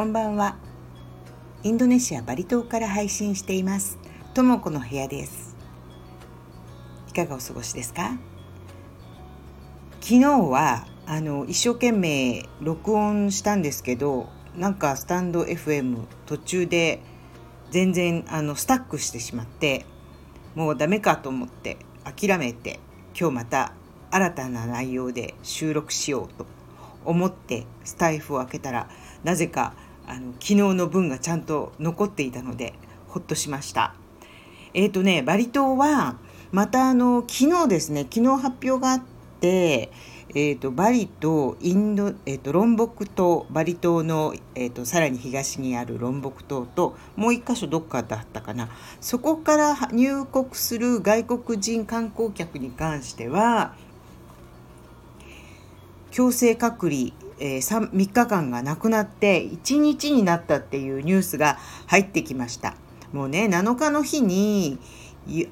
こんばんは。インドネシアバリ島から配信しています。ともこの部屋です。いかがお過ごしですか？昨日はあの一生懸命録音したんですけどなんかスタンド FM 途中で全然あのスタックしてしまってもうダメかと思って諦めて今日また新たな内容で収録しようと思ってスタイフを開けたらなぜかあの昨日の分がちゃんと残っていたのでほっとしました。えっ、ー、とねバリ島はまたあの昨日ですね昨日発表があって、えーと、バリとインド、えーと、ロンボク島バリ島の、えーと、さらに東にあるロンボク島ともう一箇所どっかだったかなそこから入国する外国人観光客に関しては強制隔離、え、3, 日間がなくなって1日になったっていうニュースが入ってきました。もうね7日の日に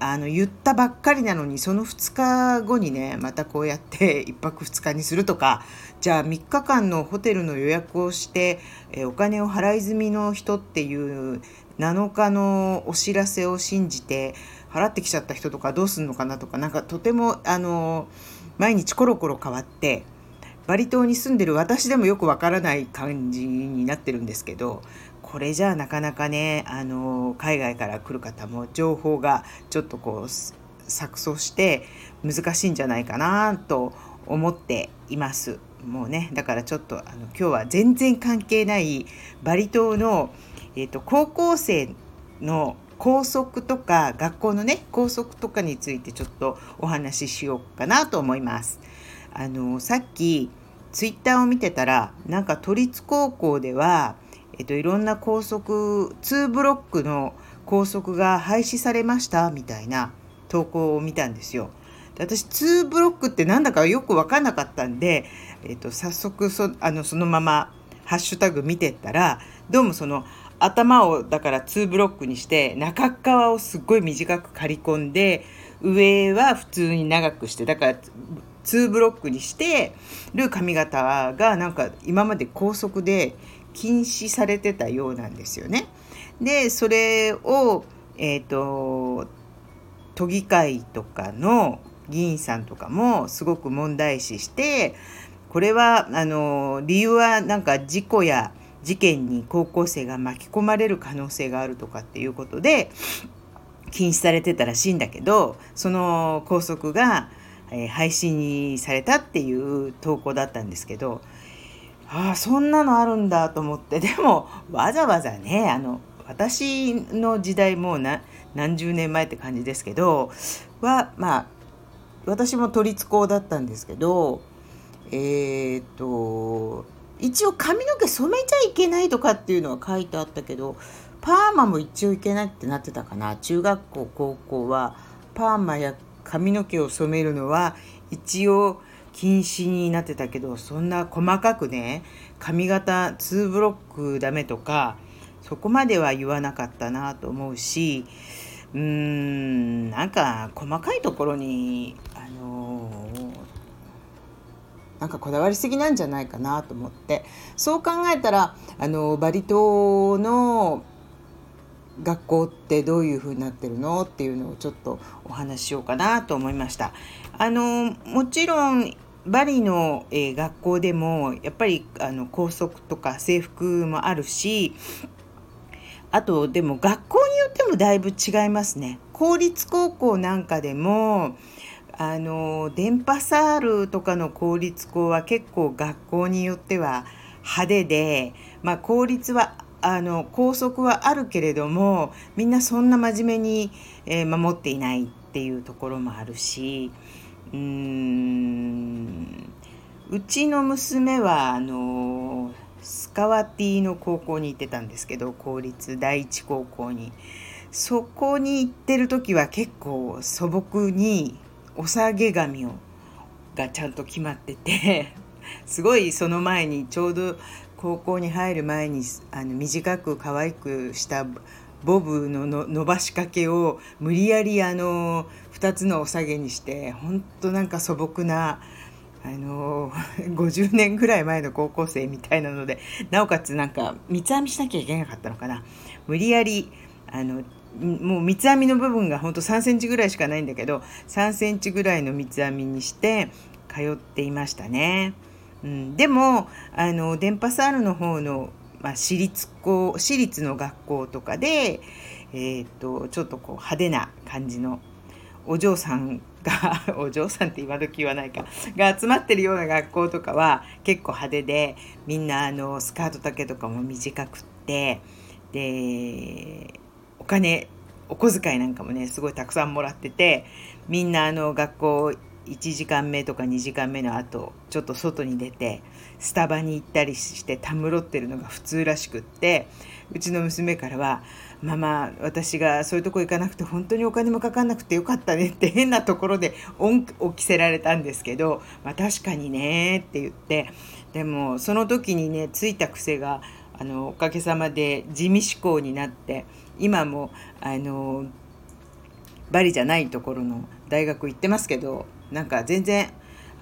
あの言ったばっかりなのにその2日後にねまたこうやって1泊2日にするとかじゃあ3日間のホテルの予約をして、えお金を払い済みの人っていう7日のお知らせを信じて払ってきちゃった人とかどうすんのかなとかなんかとてもあの毎日コロコロ変わってバリ島に住んでる私でもよくわからない感じになってるんですけどこれじゃあなかなかねあの海外から来る方も情報がちょっとこう錯綜して難しいんじゃないかなと思っています。もうねだからちょっとあの今日は全然関係ないバリ島の、えーと、高校生の校則とか学校のね校則とかについてちょっとお話ししようかなと思います。あのさっきツイッターを見てたらなんか都立高校ではえっと、いろんな校則2ブロックの校則が廃止されましたみたいな投稿を見たんですよ。で私2ブロックってなんだかよく分かんなかったんで、えっと、早速そあのそのままハッシュタグ見てったらどうもその頭をだから2ブロックにして中側をすっごい短く刈り込んで上は普通に長くしてだから2ブロックにしてる髪型がなんか今まで高速で禁止されてたようなんですよね。でそれを、えーと、都議会とかの議員さんとかもすごく問題視してこれはあの理由はなんか事故や事件に高校生が巻き込まれる可能性があるとかっていうことで禁止されてたらしいんだけどその校則が、え、配信されたっていう投稿だったんですけどああそんなのあるんだと思って でもわざわざねあの私の時代もう何十年前って感じですけどはまあ私も都立高だったんですけどえっ、と一応髪の毛染めちゃいけないとかっていうのは書いてあったけどパーマも一応いけないってなってたかな。中学校高校はパーマや髪の毛を染めるのは一応禁止になってたけどそんな細かくね髪型2ブロックダメとかそこまでは言わなかったなと思うしうーんなんか細かいところにあのなんかこだわりすぎなんじゃないかなと思って。そう考えたらあのバリ島の学校ってどういう風になってるのっていうのをちょっとお話ししようかなと思いました。あのもちろんバリの、えー、学校でもやっぱりあの校則とか制服もあるしあとでも学校によってもだいぶ違いますね。公立高校なんかでもあの電波サールとかの公立校は結構学校によっては派手で、まあ、公立はあの校則はあるけれどもみんなそんな真面目に、えー、守っていないっていうところもあるしうんうちの娘はあのスカワティの高校に行ってたんですけど公立第一高校に。そこに行ってる時は結構素朴にお下げ髪をがちゃんと決まってて すごいその前にちょうど高校に入る前にあの短く可愛くしたボブのの伸ばしかけを無理やりあの2つのお下げにしてほんとなんか素朴なあの50年ぐらい前の高校生みたいなのでなおかつなんか三つ編みしなきゃいけなかったのかな無理やりあのもう三つ編みの部分がほんと3センチぐらいしかないんだけど3センチぐらいの三つ編みにして通っていましたね。うん、でもあの電波サールの方の、まあ、私立校私立の学校とかで、えーと、ちょっとこう派手な感じのお嬢さんが お嬢さんって今時言わないかが集まってるような学校とかは結構派手でみんなあのスカート丈とかも短くってでお金お小遣いなんかもねすごいたくさんもらっててみんなあの学校1時間目とか2時間目の後ちょっと外に出てスタバに行ったりしてたむろってるのが普通らしくってうちの娘からは「ママ私がそういうとこ行かなくて本当にお金もかかんなくてよかったね」って変なところで恩を着せられたんですけど「まあ、確かにね」って言ってでもその時にねついた癖があのおかげさまで地味思考になって今もあのバリじゃないところの大学行ってますけどなんか全然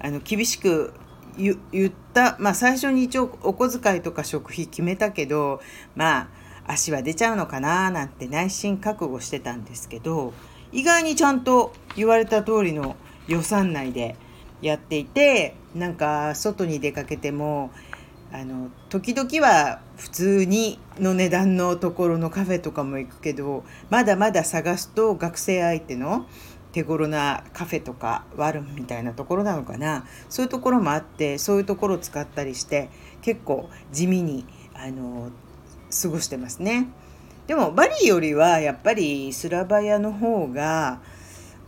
あの厳しく言ったまあ最初に一応お小遣いとか食費決めたけどまあ足は出ちゃうのかななんて内心覚悟してたんですけど意外にちゃんと言われた通りの予算内でやっていてなんか外に出かけてもあの時々は普通にの値段のところのカフェとかも行くけどまだまだ探すと学生相手の手頃なカフェとかワルムみたいなところなのかな。そういうところもあってそういうところを使ったりして結構地味にあの過ごしてますね。でもバリよりはやっぱりスラバヤの方が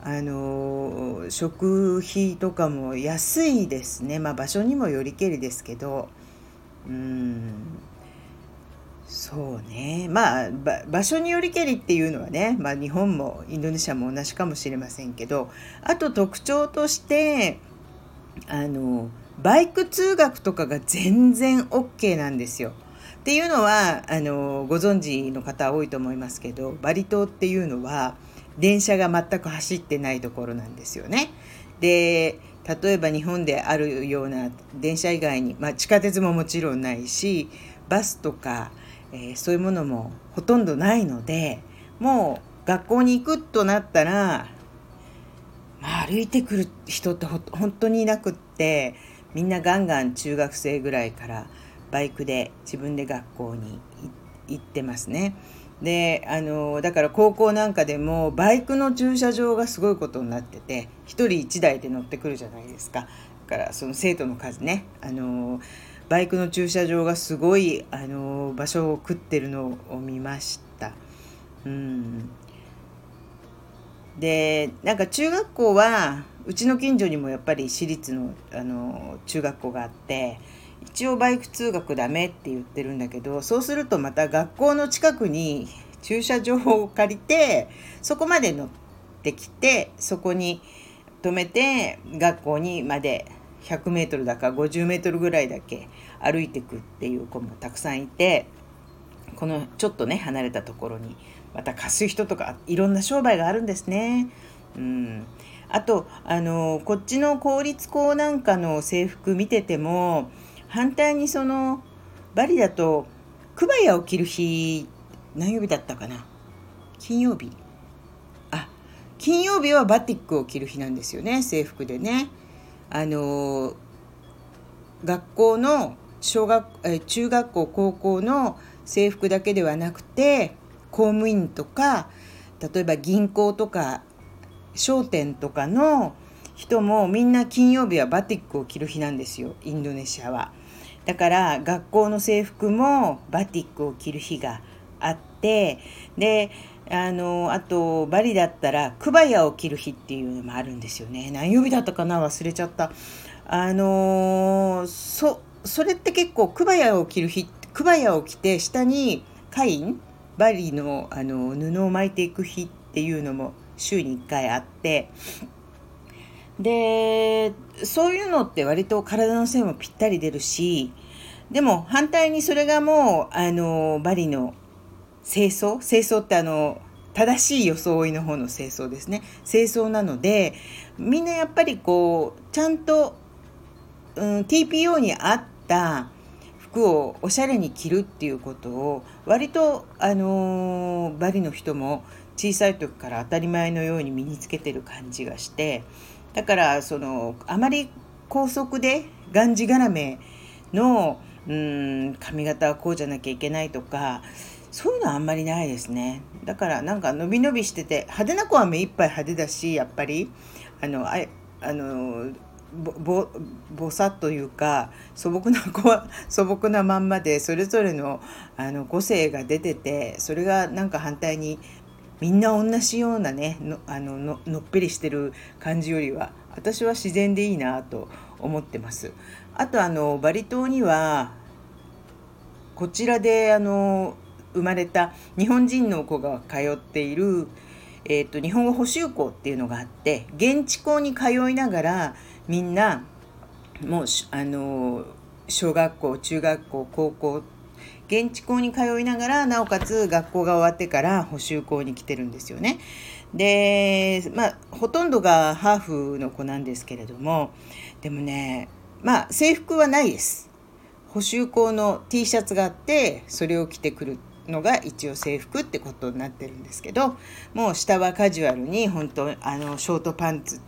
あの食費とかも安いですね。まあ場所にもよりけりですけど。うん。そうねまあ場所によりけりっていうのはね、まあ、日本もインドネシアも同じかもしれませんけどあと特徴としてあのバイク通学とかが全然 OK なんですよ。っていうのはあのご存知の方多いと思いますけどバリ島っていうのは電車が全く走ってないところなんですよね。で例えば日本であるような電車以外に、まあ、地下鉄ももちろんないしバスとかえー、そういうものもほとんどないのでもう学校に行くとなったら、まあ、歩いてくる人ってほ本当にいなくってみんなガンガン中学生ぐらいからバイクで自分で学校に行ってますね。であのだから高校なんかでもバイクの駐車場がすごいことになってて1人1台で乗ってくるじゃないですかだからその生徒の数ねあのバイクの駐車場がすごいあの場所を食ってるのを見ました。うんでなんか中学校はうちの近所にもやっぱり私立のあの中学校があって一応バイク通学ダメって言ってるんだけどそうするとまた学校の近くに駐車場を借りてそこまで乗ってきてそこに止めて学校にまで100メートルだか50メートルぐらいだけ歩いてくっていう子もたくさんいてこのちょっとね離れたところにまた貸す人とかいろんな商売があるんですね。うんあとあのこっちの公立校なんかの制服見てても反対にそのバリだとクバヤを着る日何曜日だったかな？金曜日あ金曜日はバティックを着る日なんですよね制服でね。あの学校の小学え中学校高校の制服だけではなくて公務員とか例えば銀行とか商店とかの人もみんな金曜日はバティックを着る日なんですよインドネシアは。だから学校の制服もバティックを着る日があってであのあとバリだったらクバヤを着る日っていうのもあるんですよね。何曜日だったかな？忘れちゃった。あのそそれって結構クバヤを着る日クバヤを着て下にカインバリのあの布を巻いていく日っていうのも週に1回あって。でそういうのって割と体の線もぴったり出るしでも反対にそれがもうあのバリの清掃？清掃ってあの正しい装いの方の清掃ですね。清掃なのでみんなやっぱりこうちゃんとうん、TPO に合った服をおしゃれに着るっていうことを割と、あのー、バリの人も小さい時から当たり前のように身につけてる感じがしてだからそのあまり高速でがんじがらめのうん髪型はこうじゃなきゃいけないとかそういうのはあんまりないですねだからなんか伸び伸びしてて派手な子は目いっぱい派手だしやっぱりあのああのぼぼさっというか素朴な子は 素朴なまんまでそれぞれのあの個性が出ててそれがなんか反対にみんな同じようなねのあのののっぺりしてる感じよりは私は自然でいいなと思ってます。あとあのバリ島にはこちらであの生まれた日本人の子が通っている、えーと、と日本語補習校っていうのがあって現地校に通いながらみんなもうあの小学校中学校高校現地校に通いながらなおかつ学校が終わってから補習校に来てるんですよね。でまあほとんどがハーフの子なんですけれどもでもねまあ制服はないです。補習校の T シャツがあってそれを着てくるのが一応制服ってことになってるんですけどもう下はカジュアルに本当あのショートパンツ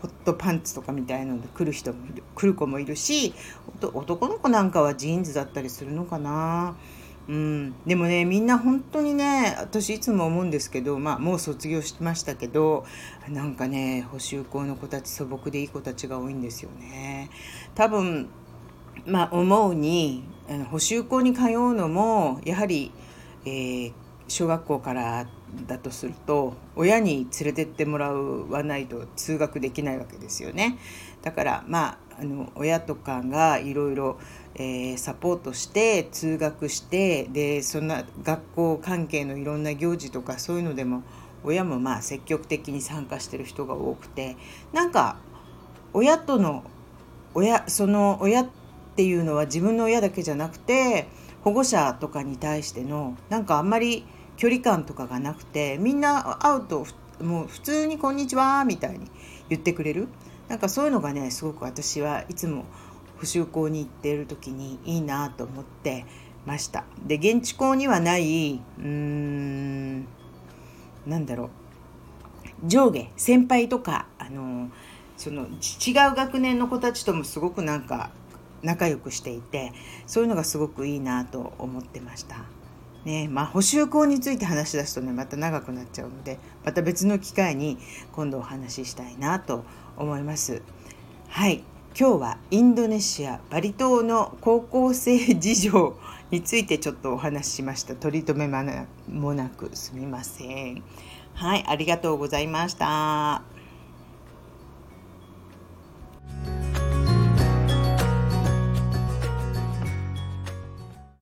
ホットパンツとかみたいなので来る人もいる来る子もいるし男の子なんかはジーンズだったりするのかな。うん、でもねみんな本当にね私いつも思うんですけど、まあ、もう卒業しましたけどなんかね補習校の子たち素朴でいい子たちが多いんですよね。多分まあ思うに補習校に通うのもやはり、えー、小学校からだとすると親に連れてってもらわないと通学できないわけですよね。だからまああの親とかがいろいろサポートして通学してでそんな学校関係のいろんな行事とかそういうのでも親もまあ積極的に参加してる人が多くてなんか親との親その親っていうのは自分の親だけじゃなくて保護者とかに対してのなんかあんまり距離感とかがなくてみんな会うともう普通に「こんにちは」みたいに言ってくれる。なんかそういうのがねすごく私はいつも補修校に行っている時にいいなと思ってました。で現地校にはないうーんなんだろう。上下先輩とかあのその違う学年の子たちともすごくなんか仲良くしていてそういうのがすごくいいなと思ってました。ねまあ、補修校について話し出すとねまた長くなっちゃうのでまた別の機会に今度お話ししたいなと思います。はい今日はインドネシアバリ島の高校生事情についてちょっとお話ししました取り留めもなくすみませんはいありがとうございました